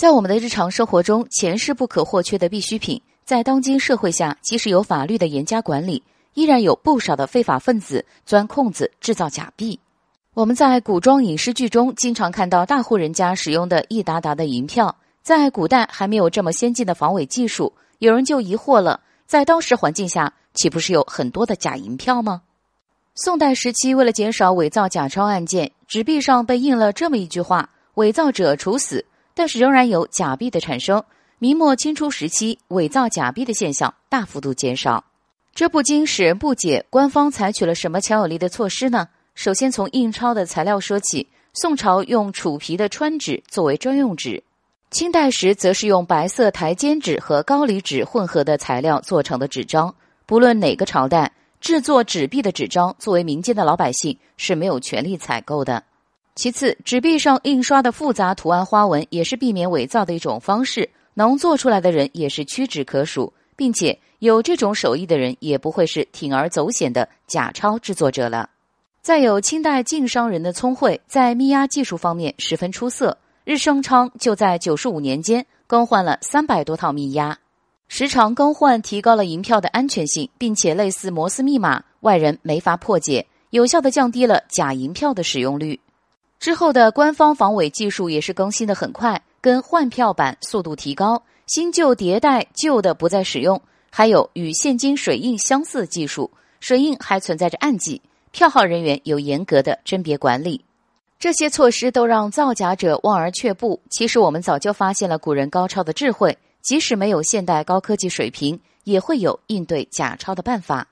在我们的日常生活中，钱是不可或缺的必需品。在当今社会下，即使有法律的严加管理，依然有不少的非法分子钻空子制造假币。我们在古装影视剧中经常看到大户人家使用的一沓沓的银票。在古代还没有这么先进的防伪技术，有人就疑惑了：在当时环境下，岂不是有很多的假银票吗？宋代时期，为了减少伪造假钞案件，纸币上被印了这么一句话：“伪造者处死。”但是仍然有假币的产生。明末清初时期，伪造假币的现象大幅度减少，这不禁使人不解：官方采取了什么强有力的措施呢？首先从印钞的材料说起，宋朝用楚皮的川纸作为专用纸。清代时，则是用白色台笺纸和高离纸混合的材料做成的纸张。不论哪个朝代，制作纸币的纸张，作为民间的老百姓是没有权利采购的。其次，纸币上印刷的复杂图案花纹，也是避免伪造的一种方式。能做出来的人也是屈指可数，并且有这种手艺的人，也不会是铤而走险的假钞制作者了。再有，清代晋商人的聪慧，在密押技术方面十分出色。日升昌就在九十五年间更换了三百多套密押，时常更换提高了银票的安全性，并且类似摩斯密码，外人没法破解，有效的降低了假银票的使用率。之后的官方防伪技术也是更新的很快，跟换票版速度提高，新旧迭代，旧的不再使用，还有与现金水印相似技术，水印还存在着暗记，票号人员有严格的甄别管理。这些措施都让造假者望而却步。其实我们早就发现了古人高超的智慧，即使没有现代高科技水平，也会有应对假钞的办法。